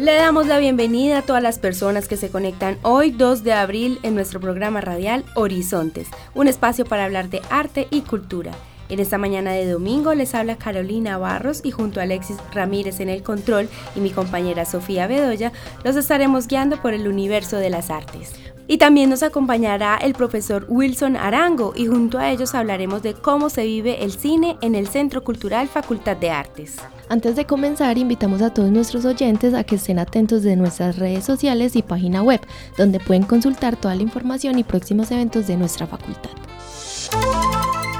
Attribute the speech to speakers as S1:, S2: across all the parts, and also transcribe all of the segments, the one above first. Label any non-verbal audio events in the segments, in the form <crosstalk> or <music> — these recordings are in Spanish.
S1: Le damos la bienvenida a todas las personas que se conectan hoy 2 de abril en nuestro programa radial Horizontes, un espacio para hablar de arte y cultura. En esta mañana de domingo les habla Carolina Barros y junto a Alexis Ramírez en el control y mi compañera Sofía Bedoya los estaremos guiando por el universo de las artes. Y también nos acompañará el profesor Wilson Arango y junto a ellos hablaremos de cómo se vive el cine en el Centro Cultural Facultad de Artes.
S2: Antes de comenzar, invitamos a todos nuestros oyentes a que estén atentos de nuestras redes sociales y página web, donde pueden consultar toda la información y próximos eventos de nuestra facultad.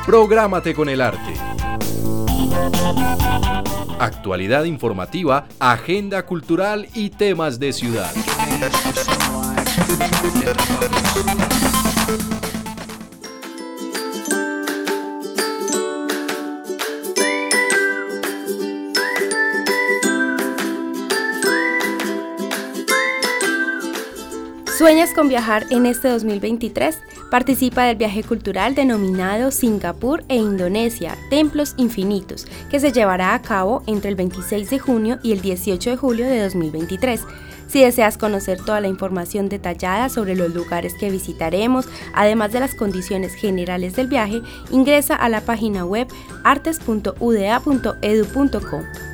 S3: Prográmate con el arte. Actualidad informativa, agenda cultural y temas de ciudad.
S1: ¿Sueñas con viajar en este 2023? Participa del viaje cultural denominado Singapur e Indonesia, Templos Infinitos, que se llevará a cabo entre el 26 de junio y el 18 de julio de 2023. Si deseas conocer toda la información detallada sobre los lugares que visitaremos, además de las condiciones generales del viaje, ingresa a la página web artes.uda.edu.co.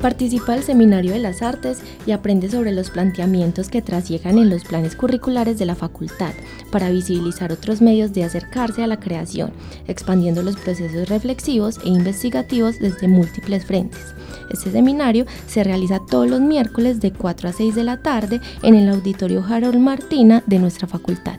S2: Participa del Seminario de las Artes y aprende sobre los planteamientos que trasiegan en los planes curriculares de la facultad para visibilizar otros medios de acercarse a la creación, expandiendo los procesos reflexivos e investigativos desde múltiples frentes. Este seminario se realiza todos los miércoles de 4 a 6 de la tarde en el Auditorio Harold Martina de nuestra facultad.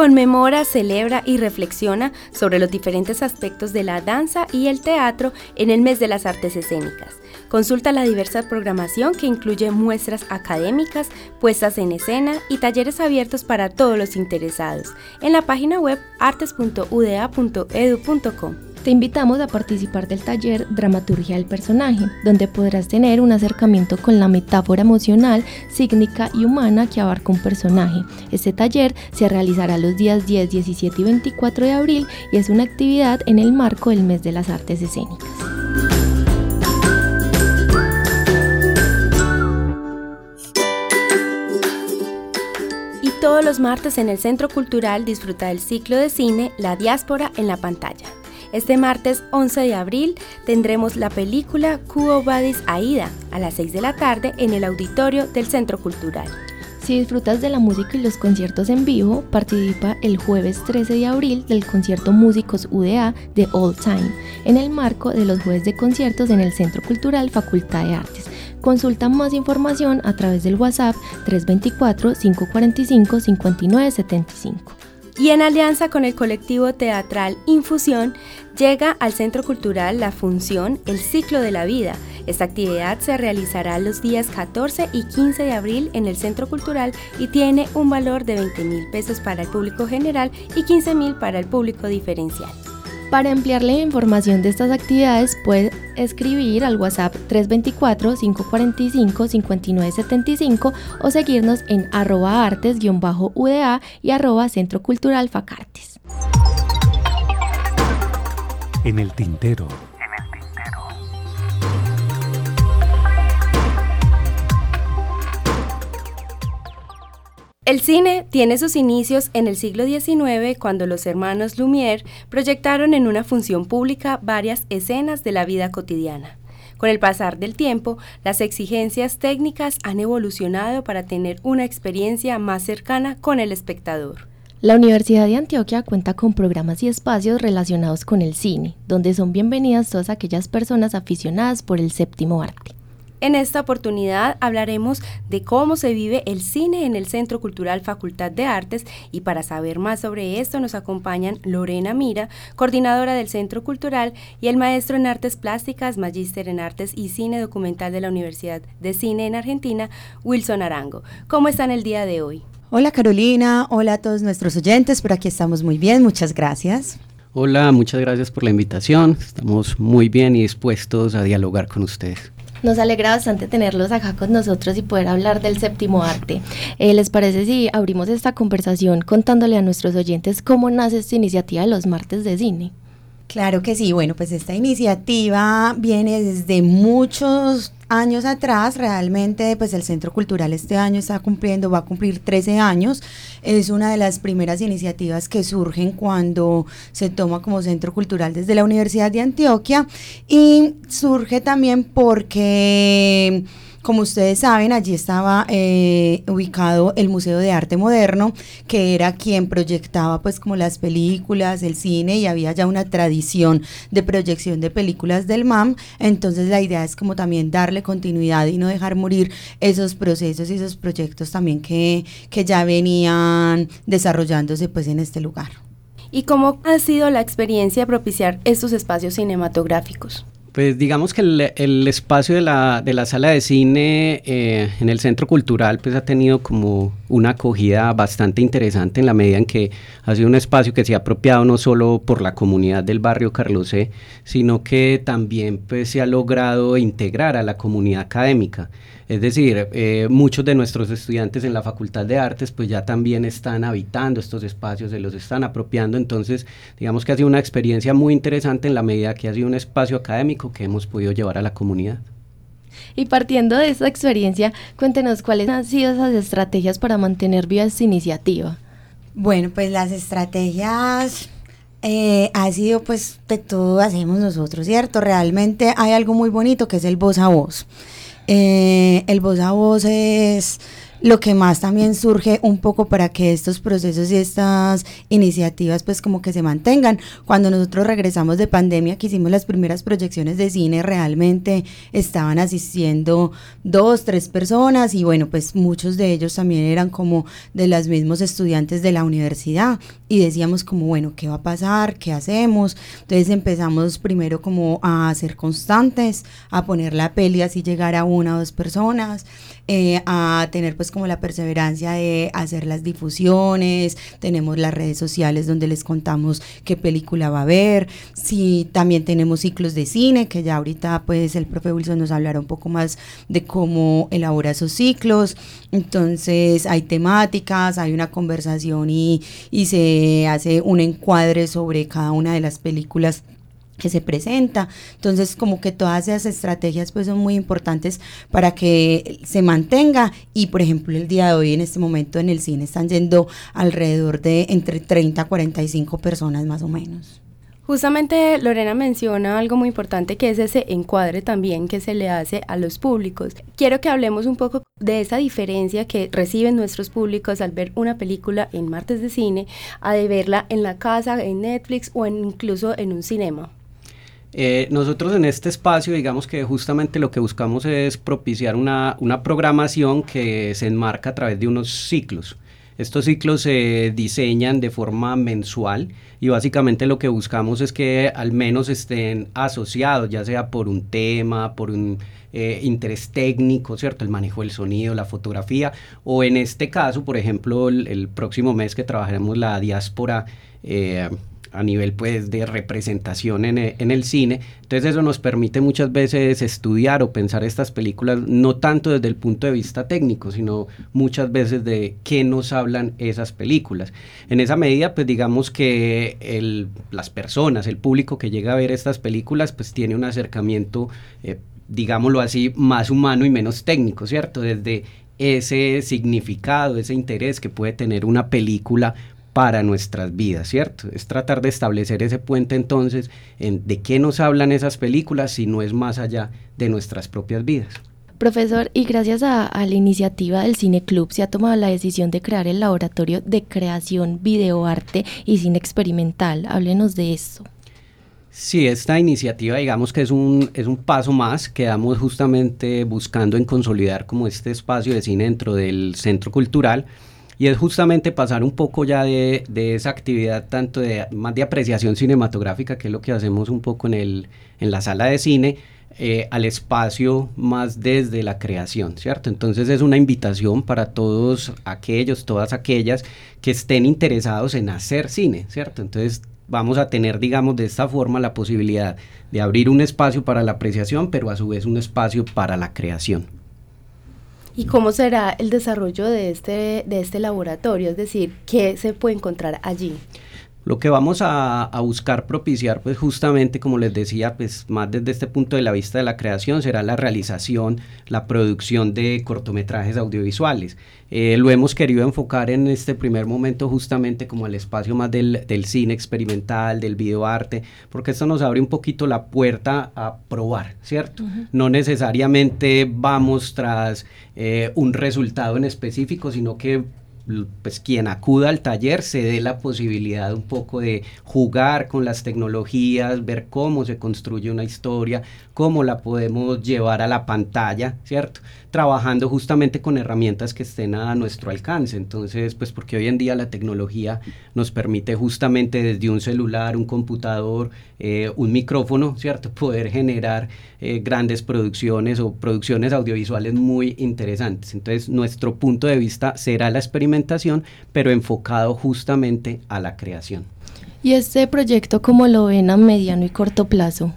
S1: Conmemora, celebra y reflexiona sobre los diferentes aspectos de la danza y el teatro en el mes de las artes escénicas. Consulta la diversa programación que incluye muestras académicas, puestas en escena y talleres abiertos para todos los interesados en la página web artes.uda.edu.com.
S2: Te invitamos a participar del taller Dramaturgia del Personaje, donde podrás tener un acercamiento con la metáfora emocional, sígnica y humana que abarca un personaje. Este taller se realizará los días 10, 17 y 24 de abril y es una actividad en el marco del mes de las artes escénicas.
S1: todos los martes en el Centro Cultural disfruta del ciclo de cine La Diáspora en la pantalla. Este martes 11 de abril tendremos la película Cuo Vadis Aida a las 6 de la tarde en el auditorio del Centro Cultural.
S2: Si disfrutas de la música y los conciertos en vivo, participa el jueves 13 de abril del concierto Músicos UDA de All Time, en el marco de los jueves de conciertos en el Centro Cultural Facultad de Artes. Consulta más información a través del WhatsApp 324-545-5975.
S1: Y en alianza con el colectivo teatral Infusión, llega al Centro Cultural la función El Ciclo de la Vida. Esta actividad se realizará los días 14 y 15 de abril en el Centro Cultural y tiene un valor de 20 mil pesos para el público general y 15 mil para el público diferencial.
S2: Para ampliarle información de estas actividades puede escribir al WhatsApp 324-545-5975 o seguirnos en arroba artes-uda y arroba Centro Cultural Facartes.
S4: En el tintero.
S1: El cine tiene sus inicios en el siglo XIX cuando los hermanos Lumière proyectaron en una función pública varias escenas de la vida cotidiana. Con el pasar del tiempo, las exigencias técnicas han evolucionado para tener una experiencia más cercana con el espectador.
S2: La Universidad de Antioquia cuenta con programas y espacios relacionados con el cine, donde son bienvenidas todas aquellas personas aficionadas por el séptimo arte.
S1: En esta oportunidad hablaremos de cómo se vive el cine en el Centro Cultural Facultad de Artes y para saber más sobre esto nos acompañan Lorena Mira, coordinadora del Centro Cultural, y el maestro en Artes Plásticas, magíster en Artes y Cine Documental de la Universidad de Cine en Argentina, Wilson Arango. ¿Cómo están el día de hoy?
S5: Hola Carolina, hola a todos nuestros oyentes, por aquí estamos muy bien, muchas gracias.
S6: Hola, muchas gracias por la invitación, estamos muy bien y dispuestos a dialogar con ustedes.
S2: Nos alegra bastante tenerlos acá con nosotros y poder hablar del séptimo arte. Eh, ¿Les parece si abrimos esta conversación contándole a nuestros oyentes cómo nace esta iniciativa de los martes de cine?
S5: Claro que sí, bueno, pues esta iniciativa viene desde muchos años atrás, realmente pues el Centro Cultural este año está cumpliendo, va a cumplir 13 años, es una de las primeras iniciativas que surgen cuando se toma como Centro Cultural desde la Universidad de Antioquia. Y surge también porque como ustedes saben, allí estaba eh, ubicado el Museo de Arte Moderno, que era quien proyectaba pues como las películas, el cine y había ya una tradición de proyección de películas del MAM. Entonces la idea es como también darle continuidad y no dejar morir esos procesos y esos proyectos también que, que ya venían desarrollándose pues en este lugar.
S1: ¿Y cómo ha sido la experiencia de propiciar estos espacios cinematográficos?
S6: Pues digamos que el, espacio de la, de la, sala de cine eh, en el centro cultural pues ha tenido como una acogida bastante interesante en la medida en que ha sido un espacio que se ha apropiado no solo por la comunidad del barrio Carlos C, sino que también pues se ha logrado integrar a la comunidad académica. Es decir, eh, muchos de nuestros estudiantes en la Facultad de Artes pues ya también están habitando estos espacios, se los están apropiando, entonces digamos que ha sido una experiencia muy interesante en la medida que ha sido un espacio académico que hemos podido llevar a la comunidad.
S2: Y partiendo de esta experiencia, cuéntenos cuáles han sido esas estrategias para mantener viva esta iniciativa.
S5: Bueno, pues las estrategias eh, ha sido pues de todo hacemos nosotros, ¿cierto? Realmente hay algo muy bonito que es el voz a voz. Eh, el voz a voz es lo que más también surge un poco para que estos procesos y estas iniciativas pues como que se mantengan. Cuando nosotros regresamos de pandemia que hicimos las primeras proyecciones de cine realmente estaban asistiendo dos, tres personas y bueno pues muchos de ellos también eran como de los mismos estudiantes de la universidad y decíamos como bueno qué va a pasar, qué hacemos. Entonces empezamos primero como a ser constantes, a poner la peli así llegar a una o dos personas, eh, a tener pues como la perseverancia de hacer las difusiones, tenemos las redes sociales donde les contamos qué película va a haber, si también tenemos ciclos de cine, que ya ahorita pues el profe Wilson nos hablará un poco más de cómo elabora esos ciclos, entonces hay temáticas, hay una conversación y, y se hace un encuadre sobre cada una de las películas que se presenta. Entonces, como que todas esas estrategias pues son muy importantes para que se mantenga y, por ejemplo, el día de hoy en este momento en el cine están yendo alrededor de entre 30 a 45 personas más o menos.
S1: Justamente Lorena menciona algo muy importante que es ese encuadre también que se le hace a los públicos. Quiero que hablemos un poco de esa diferencia que reciben nuestros públicos al ver una película en martes de cine a de verla en la casa, en Netflix o incluso en un cinema.
S6: Eh, nosotros en este espacio, digamos que justamente lo que buscamos es propiciar una, programación que se enmarca a través de unos ciclos. Estos ciclos se diseñan de forma mensual y básicamente lo que buscamos es que al menos estén asociados, ya sea por un tema, por un eh, interés técnico, ¿cierto? El manejo del sonido, la fotografía, o en este caso, por ejemplo, el, próximo mes que trabajaremos la diáspora. Eh, a nivel pues de representación en el, en el, cine. Entonces eso nos permite muchas veces estudiar o pensar estas películas no tanto desde el punto de vista técnico, sino muchas veces de qué nos hablan esas películas. En esa medida pues digamos que el, las personas, el público que llega a ver estas películas pues tiene un acercamiento, eh, digámoslo así, más humano y menos técnico, ¿cierto? Desde ese significado, ese interés que puede tener una película para nuestras vidas, ¿cierto? Es tratar de establecer ese puente entonces en de qué nos hablan esas películas si no es más allá de nuestras propias vidas.
S2: Profesor, y gracias a, a, la iniciativa del Cine Club se ha tomado la decisión de crear el laboratorio de creación, videoarte y cine experimental. Háblenos de eso.
S6: Sí, esta iniciativa digamos que es un, es un paso más que damos justamente buscando en consolidar como este espacio de cine dentro del centro cultural y es justamente pasar un poco ya de, de, esa actividad tanto de más de apreciación cinematográfica que es lo que hacemos un poco en, el, en la sala de cine eh, al espacio más desde la creación, ¿cierto? Entonces es una invitación para todos aquellos, todas aquellas que estén interesados en hacer cine, ¿cierto? Entonces vamos a tener, digamos, de esta forma la posibilidad de abrir un espacio para la apreciación, pero a su vez un espacio para la creación.
S1: ¿Y cómo será el desarrollo de este, de este laboratorio? Es decir, ¿qué se puede encontrar allí?
S6: Lo que vamos a, a, buscar propiciar, pues justamente como les decía, pues más desde este punto de la vista de la creación, será la realización, la producción de cortometrajes audiovisuales. Eh, lo hemos querido enfocar en este primer momento justamente como el espacio más del, del cine experimental, del videoarte, porque esto nos abre un poquito la puerta a probar, ¿cierto? Uh -huh. No necesariamente vamos tras eh, un resultado en específico, sino que pues quien acuda al taller se dé la posibilidad un poco de jugar con las tecnologías, ver cómo se construye una historia, cómo la podemos llevar a la pantalla, ¿cierto? Trabajando justamente con herramientas que estén a nuestro alcance. Entonces, pues porque hoy en día la tecnología nos permite justamente desde un celular, un computador, eh, un micrófono, ¿cierto? <laughs> Poder generar eh, grandes producciones o producciones audiovisuales muy interesantes. Entonces, nuestro punto de vista será la experimentación, pero enfocado justamente a la creación.
S2: ¿Y este proyecto cómo lo ven a mediano y corto plazo?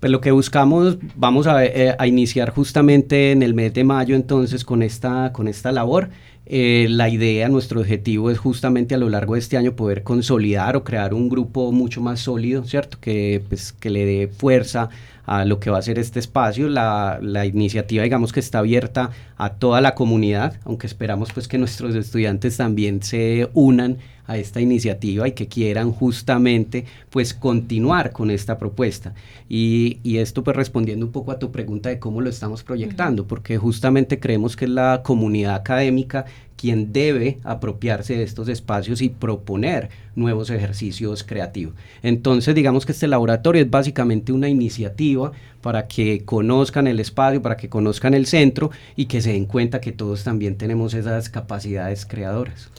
S6: Pues lo que buscamos, vamos a, eh, a, iniciar justamente en el mes de mayo entonces con esta, con esta labor. Eh, la idea, nuestro objetivo es justamente a lo largo de este año poder consolidar o crear un grupo mucho más sólido, ¿cierto? Que, pues, que le dé fuerza a lo que va a ser este espacio. La, la, iniciativa, digamos que está abierta a toda la comunidad, aunque esperamos pues que nuestros estudiantes también se unan a esta iniciativa y que quieran justamente pues continuar con esta propuesta. Y, y, esto pues respondiendo un poco a tu pregunta de cómo lo estamos proyectando, uh -huh. porque justamente creemos que es la comunidad académica quien debe apropiarse de estos espacios y proponer nuevos ejercicios creativos. Entonces, digamos que este laboratorio es básicamente una iniciativa para que conozcan el espacio, para que conozcan el centro y que se den cuenta que todos también tenemos esas capacidades creadoras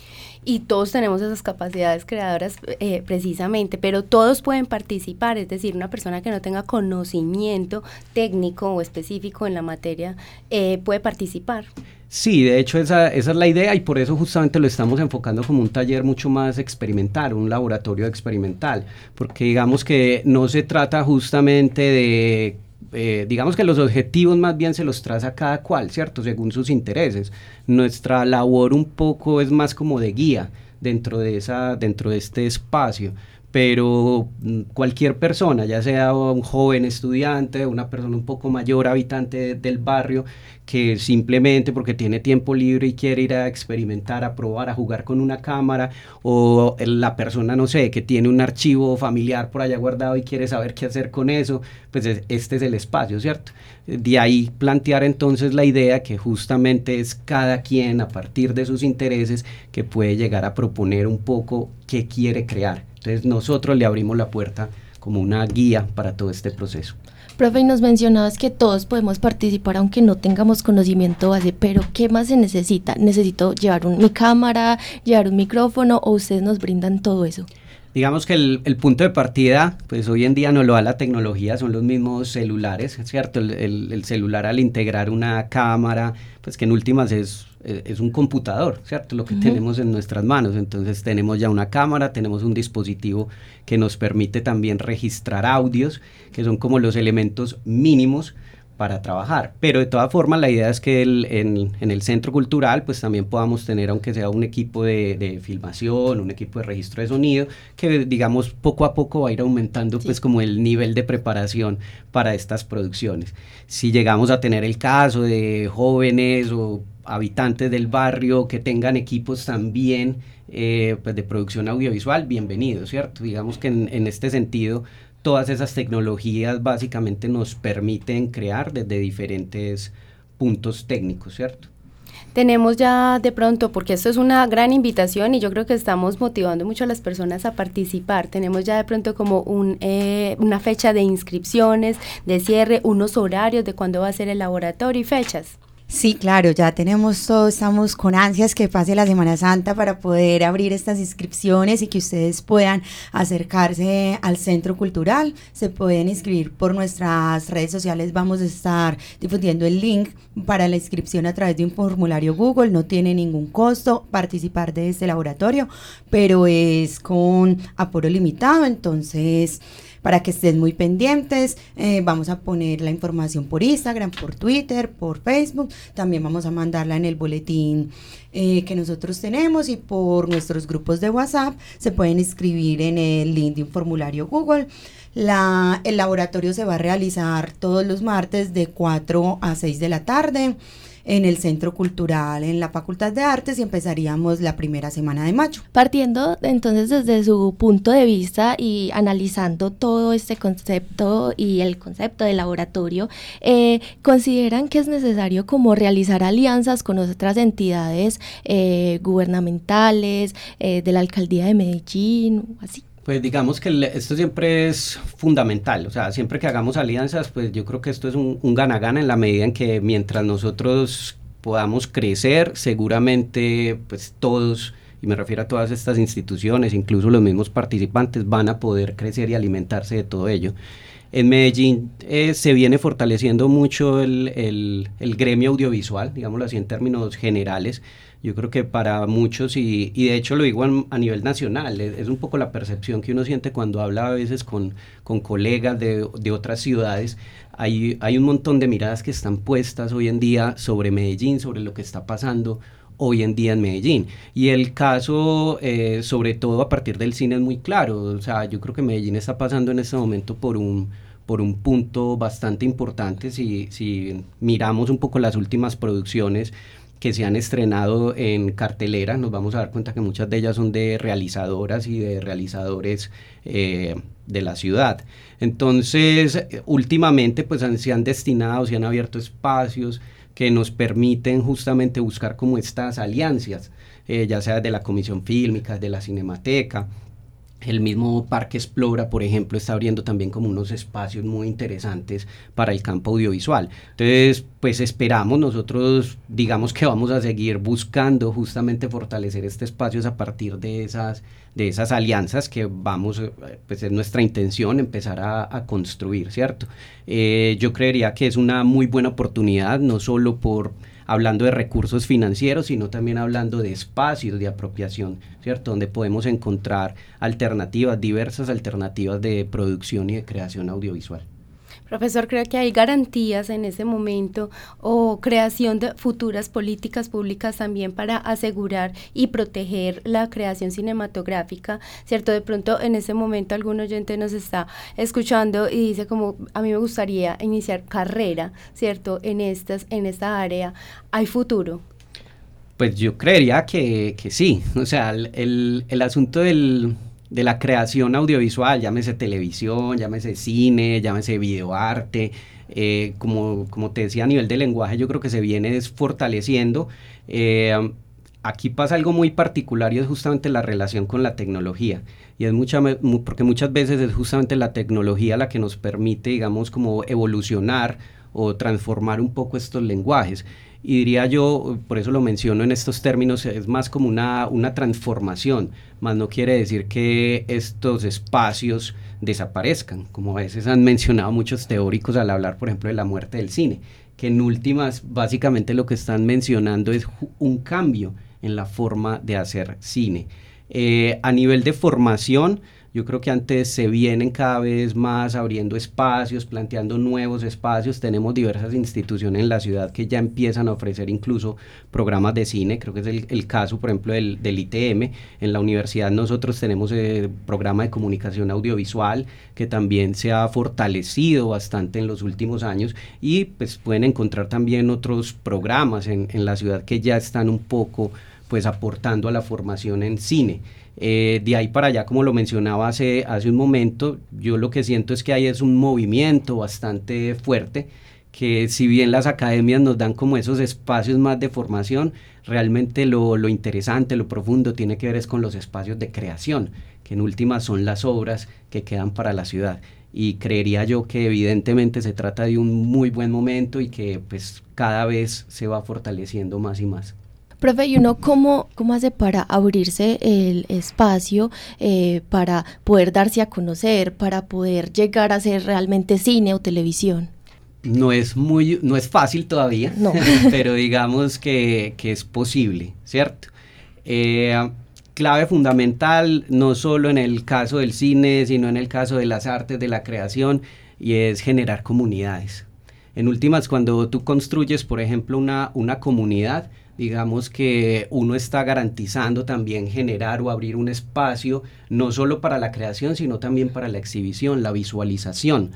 S1: y todos tenemos esas capacidades creadoras eh, precisamente, pero todos pueden participar, es decir, una persona que no tenga conocimiento técnico o específico en la materia eh, puede participar.
S6: Sí, de hecho esa, esa, es la idea y por eso justamente lo estamos enfocando como un taller mucho más experimental, un laboratorio experimental, porque digamos que no se trata justamente de eh, digamos que los objetivos más bien se los traza cada cual, ¿cierto? Según sus intereses. Nuestra labor un poco es más como de guía dentro de, esa, dentro de este espacio pero cualquier persona, ya sea un joven estudiante, una persona un poco mayor, habitante del barrio, que simplemente porque tiene tiempo libre y quiere ir a experimentar, a probar, a jugar con una cámara, o la persona, no sé, que tiene un archivo familiar por allá guardado y quiere saber qué hacer con eso, pues este es el espacio, ¿cierto? De ahí plantear entonces la idea que justamente es cada quien a partir de sus intereses que puede llegar a proponer un poco qué quiere crear. Entonces nosotros le abrimos la puerta como una guía para todo este proceso.
S2: Profe, y nos mencionabas que todos podemos participar aunque no tengamos conocimiento base, pero ¿qué más se necesita? ¿Necesito llevar un, mi cámara, llevar un micrófono o ustedes nos brindan todo eso?
S6: Digamos que el, el, punto de partida, pues hoy en día no lo da la tecnología, son los mismos celulares, ¿cierto? El, el, el celular al integrar una cámara, pues que en últimas es es un computador, ¿cierto? Lo que uh -huh. tenemos en nuestras manos. Entonces tenemos ya una cámara, tenemos un dispositivo que nos permite también registrar audios, que son como los elementos mínimos para trabajar. Pero de todas formas, la idea es que en, el centro cultural, pues también podamos tener, aunque sea un equipo de, filmación, un equipo de registro de sonido, que digamos poco a poco va a ir aumentando, pues como el nivel de preparación para estas producciones. Si llegamos a tener el caso de jóvenes o habitantes del barrio que tengan equipos también eh, pues de producción audiovisual, bienvenido, ¿cierto? Digamos que en, en este sentido todas esas tecnologías básicamente nos permiten crear desde diferentes puntos técnicos, ¿cierto?
S1: tenemos ya de pronto, porque esto es una gran invitación y yo creo que estamos motivando mucho a las personas a participar, tenemos ya de pronto como un, eh, una fecha de inscripciones, de cierre, unos horarios de cuándo va a ser el laboratorio y fechas.
S5: Sí, claro, ya tenemos todo, estamos con ansias que pase la Semana Santa para poder abrir estas inscripciones y que ustedes puedan acercarse al centro cultural. Se pueden inscribir por nuestras redes sociales, vamos a estar difundiendo el link para la inscripción a través de un formulario Google, no tiene ningún costo participar de este laboratorio, pero es con aporo limitado, entonces para que estén muy pendientes. Eh, vamos a poner la información por Instagram, por Twitter, por Facebook. También vamos a mandarla en el boletín eh, que nosotros tenemos y por nuestros grupos de WhatsApp se pueden inscribir en el link de un formulario Google. El laboratorio se va a realizar todos los martes de 4 a 6 de la tarde en el Centro Cultural, en la Facultad de Artes y empezaríamos la primera semana de mayo.
S2: Partiendo entonces desde su punto de vista y analizando todo este concepto y el concepto de laboratorio, eh, ¿consideran que es necesario como realizar alianzas con otras entidades eh, gubernamentales, eh, de la Alcaldía de Medellín, así?
S6: Pues digamos que esto siempre es fundamental, o sea, siempre que hagamos alianzas, pues yo creo que esto es un gana-gana en la medida en que mientras nosotros podamos crecer, seguramente pues todos, y me refiero a todas estas instituciones, incluso los mismos participantes, van a poder crecer y alimentarse de todo ello. En Medellín eh, se viene fortaleciendo mucho el, el, el gremio audiovisual, digámoslo así en términos generales, yo creo que para muchos, y, y de hecho lo digo a, nivel nacional, es, un poco la percepción que uno siente cuando habla a veces con, con colegas de, de, otras ciudades, hay, hay un montón de miradas que están puestas hoy en día sobre Medellín, sobre lo que está pasando hoy en día en Medellín. Y el caso, eh, sobre todo a partir del cine, es muy claro. O sea, yo creo que Medellín está pasando en este momento por un, por un punto bastante importante. Si, si miramos un poco las últimas producciones, que se han estrenado en cartelera, nos vamos a dar cuenta que muchas de ellas son de realizadoras y de realizadores eh, de la ciudad. Entonces, últimamente pues se han destinado, se han abierto espacios que nos permiten justamente buscar como estas alianzas, eh, ya sea de la Comisión Fílmica, de la Cinemateca, el mismo Parque Explora, por ejemplo, está abriendo también como unos espacios muy interesantes para el campo audiovisual. Entonces, pues esperamos, nosotros digamos que vamos a seguir buscando justamente fortalecer este espacio a partir de esas, de esas alianzas que vamos, eh, pues es nuestra intención empezar a, construir, ¿cierto? Eh, yo creería que es una muy buena oportunidad, no solo por hablando de recursos financieros, sino también hablando de espacios de apropiación, ¿cierto? Donde podemos encontrar alternativas, diversas alternativas de producción y de creación audiovisual.
S1: Profesor, ¿cree que hay garantías en ese momento o creación de futuras políticas públicas también para asegurar y proteger la creación cinematográfica? ¿Cierto? De pronto en ese momento algún oyente nos está escuchando y dice como a mí me gustaría iniciar carrera, ¿cierto? En, estas, en esta área. ¿Hay futuro?
S6: Pues yo creería que, que sí. O sea, el, el asunto del de la creación audiovisual, llámese televisión, llámese cine, llámese videoarte, eh, como, como te decía a nivel de lenguaje, yo creo que se viene fortaleciendo. Eh, aquí pasa algo muy particular y es justamente la relación con la tecnología. Y es mucha, porque muchas veces es justamente la tecnología la que nos permite, digamos, como evolucionar o transformar un poco estos lenguajes. Y diría yo, por eso lo menciono en estos términos, es más como una, una transformación, más no quiere decir que estos espacios desaparezcan, como a veces han mencionado muchos teóricos al hablar, por ejemplo, de la muerte del cine, que en últimas básicamente lo que están mencionando es un cambio en la forma de hacer cine. Eh, a nivel de formación, Yo creo que antes se vienen cada vez más abriendo espacios, planteando nuevos espacios. Tenemos diversas instituciones en la ciudad que ya empiezan a ofrecer incluso programas de cine. Creo que es el, caso, por ejemplo, del, ITM. En la universidad nosotros tenemos el programa de comunicación audiovisual que también se ha fortalecido bastante en los últimos años y pues pueden encontrar también otros programas en, en la ciudad que ya están un poco pues aportando a la formación en cine. Eh, de ahí para allá, como lo mencionaba hace, hace un momento, yo lo que siento es que ahí es un movimiento bastante fuerte, que si bien las academias nos dan como esos espacios más de formación, realmente lo, lo interesante, lo profundo tiene que ver es con los espacios de creación, que en últimas son las obras que quedan para la ciudad. Y creería yo que evidentemente se trata de un muy buen momento y que pues cada vez se va fortaleciendo más y más.
S2: Profe, ¿y uno cómo, cómo hace para abrirse el espacio, eh, para poder darse a conocer, para poder llegar a ser realmente cine o televisión?
S6: No es, muy, no es fácil todavía, <laughs> pero digamos que, es posible, ¿cierto? Eh, clave fundamental, no solo en el caso del cine, sino en el caso de las artes, de la creación, y es generar comunidades. En últimas, cuando tú construyes, por ejemplo, una, una comunidad, digamos que uno está garantizando también generar o abrir un espacio no solo para la creación, sino también para la exhibición, la visualización.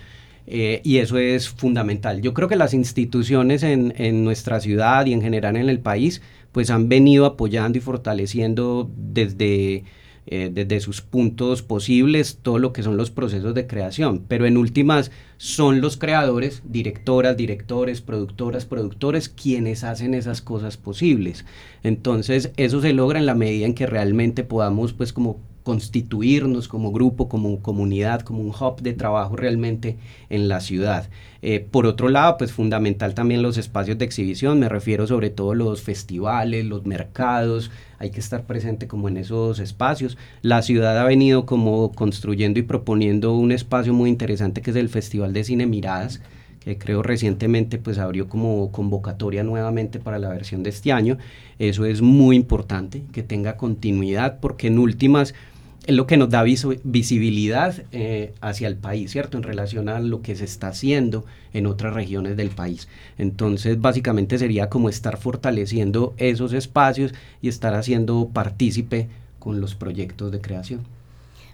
S6: Eh, y eso es fundamental. Yo creo que las instituciones en, en, nuestra ciudad y en general en el país, pues han venido apoyando y fortaleciendo desde eh, desde sus puntos posibles todo lo que son los procesos de creación, pero en últimas son los creadores, directoras, directores, productoras, productores, quienes hacen esas cosas posibles. Entonces eso se logra en la medida en que realmente podamos pues como constituirnos como grupo, como comunidad, como un hub de trabajo realmente en la ciudad. Eh, por otro lado, pues fundamental también los espacios de exhibición, me refiero sobre todo a los festivales, los mercados, hay que estar presente como en esos espacios. La ciudad ha venido como construyendo y proponiendo un espacio muy interesante que es el Festival de Cine Miradas, que creo recientemente pues abrió como convocatoria nuevamente para la versión de este año. Eso es muy importante, que tenga continuidad, porque en últimas es lo que nos da visibilidad eh, hacia el país, ¿cierto? En relación a lo que se está haciendo en otras regiones del país. Entonces, básicamente sería como estar fortaleciendo esos espacios y estar haciendo partícipe con los proyectos de creación.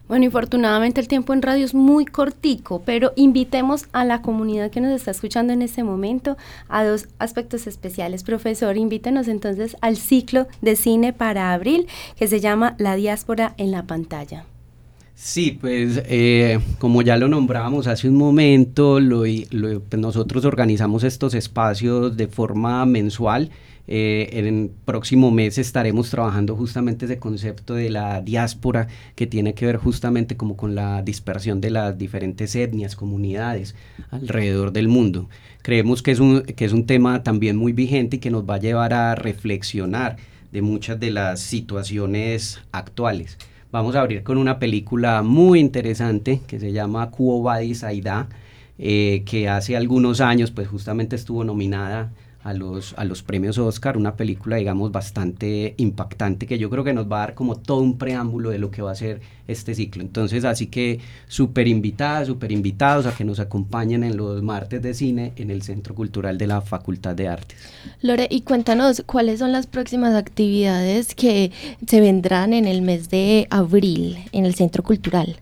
S1: Bueno, infortunadamente el tiempo en radio es muy cortico, pero invitemos a la comunidad que nos está escuchando en este momento a dos aspectos especiales. Profesor, invítenos entonces al ciclo de cine para abril que se llama La diáspora en la pantalla.
S6: Sí, pues eh, como ya lo nombramos hace un momento, pues, nosotros organizamos estos espacios de forma mensual eh, en el próximo mes estaremos trabajando justamente ese concepto de la diáspora que tiene que ver justamente como con la dispersión de las diferentes etnias, comunidades alrededor del mundo. Creemos que es un, que es un tema también muy vigente y que nos va a llevar a reflexionar de muchas de las situaciones actuales. Vamos a abrir con una película muy interesante que se llama Saida, eh, que hace algunos años pues justamente estuvo nominada a los, a los premios Oscar, una película, digamos, bastante impactante que yo creo que nos va a dar como todo un preámbulo de lo que va a ser este ciclo. Entonces, así que súper invitadas, súper invitados a que nos acompañen en los martes de cine en el Centro Cultural de la Facultad de Artes.
S2: Lore, y cuéntanos, ¿cuáles son las próximas actividades que se vendrán en el mes de abril en el Centro Cultural?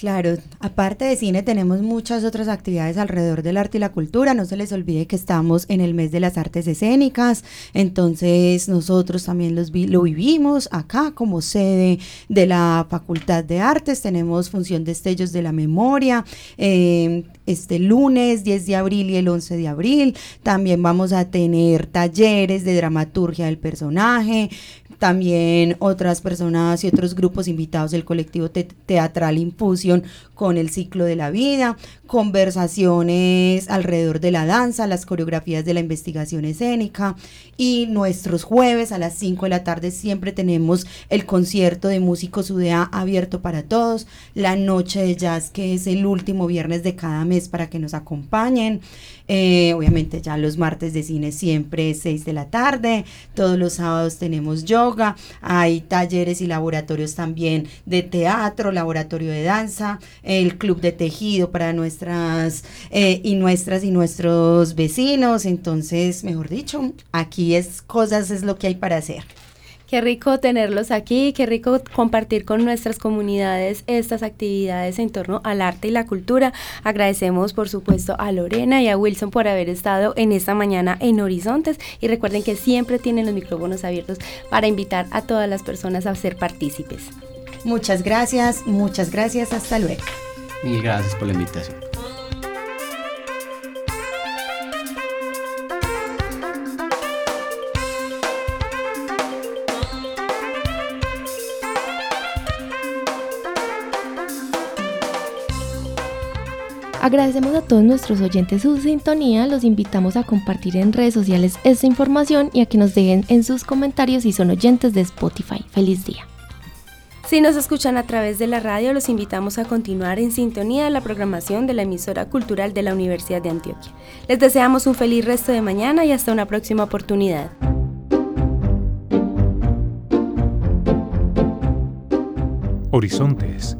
S5: Claro, aparte de cine tenemos muchas otras actividades alrededor del arte y la cultura. No se les olvide que estamos en el mes de las artes escénicas, entonces nosotros también los lo vivimos acá como sede de la Facultad de Artes. Tenemos función de estellos de la memoria. Eh, este lunes 10 de abril y el 11 de abril. También vamos a tener talleres de dramaturgia del personaje, también otras personas y otros grupos invitados del colectivo teatral Infusión con el ciclo de la vida, conversaciones alrededor de la danza, las coreografías de la investigación escénica y nuestros jueves a las 5 de la tarde siempre tenemos el concierto de músicos UDA abierto para todos, la noche de jazz que es el último viernes de cada mes para que nos acompañen. Eh, obviamente ya los martes de cine siempre 6 de la tarde, todos los sábados tenemos yoga hay talleres y laboratorios también de teatro, laboratorio de danza, el club de tejido para nuestras eh, y nuestras y nuestros vecinos. Entonces, mejor dicho, aquí es cosas es lo que hay para hacer.
S1: Qué rico tenerlos aquí, qué rico compartir con nuestras comunidades estas actividades en torno al arte y la cultura. Agradecemos, por supuesto, a Lorena y a Wilson por haber estado en esta mañana en Horizontes y recuerden que siempre tienen los micrófonos abiertos para invitar a todas las personas a ser partícipes.
S5: Muchas gracias, muchas gracias, hasta luego.
S6: Mil gracias por la invitación.
S2: Agradecemos a todos nuestros oyentes su sintonía, los invitamos a compartir en redes sociales esta información y a que nos dejen en sus comentarios si son oyentes de Spotify. Feliz día.
S1: Si nos escuchan a través de la radio, los invitamos a continuar en sintonía de la programación de la emisora cultural de la Universidad de Antioquia. Les deseamos un feliz resto de mañana y hasta una próxima oportunidad.
S4: Horizontes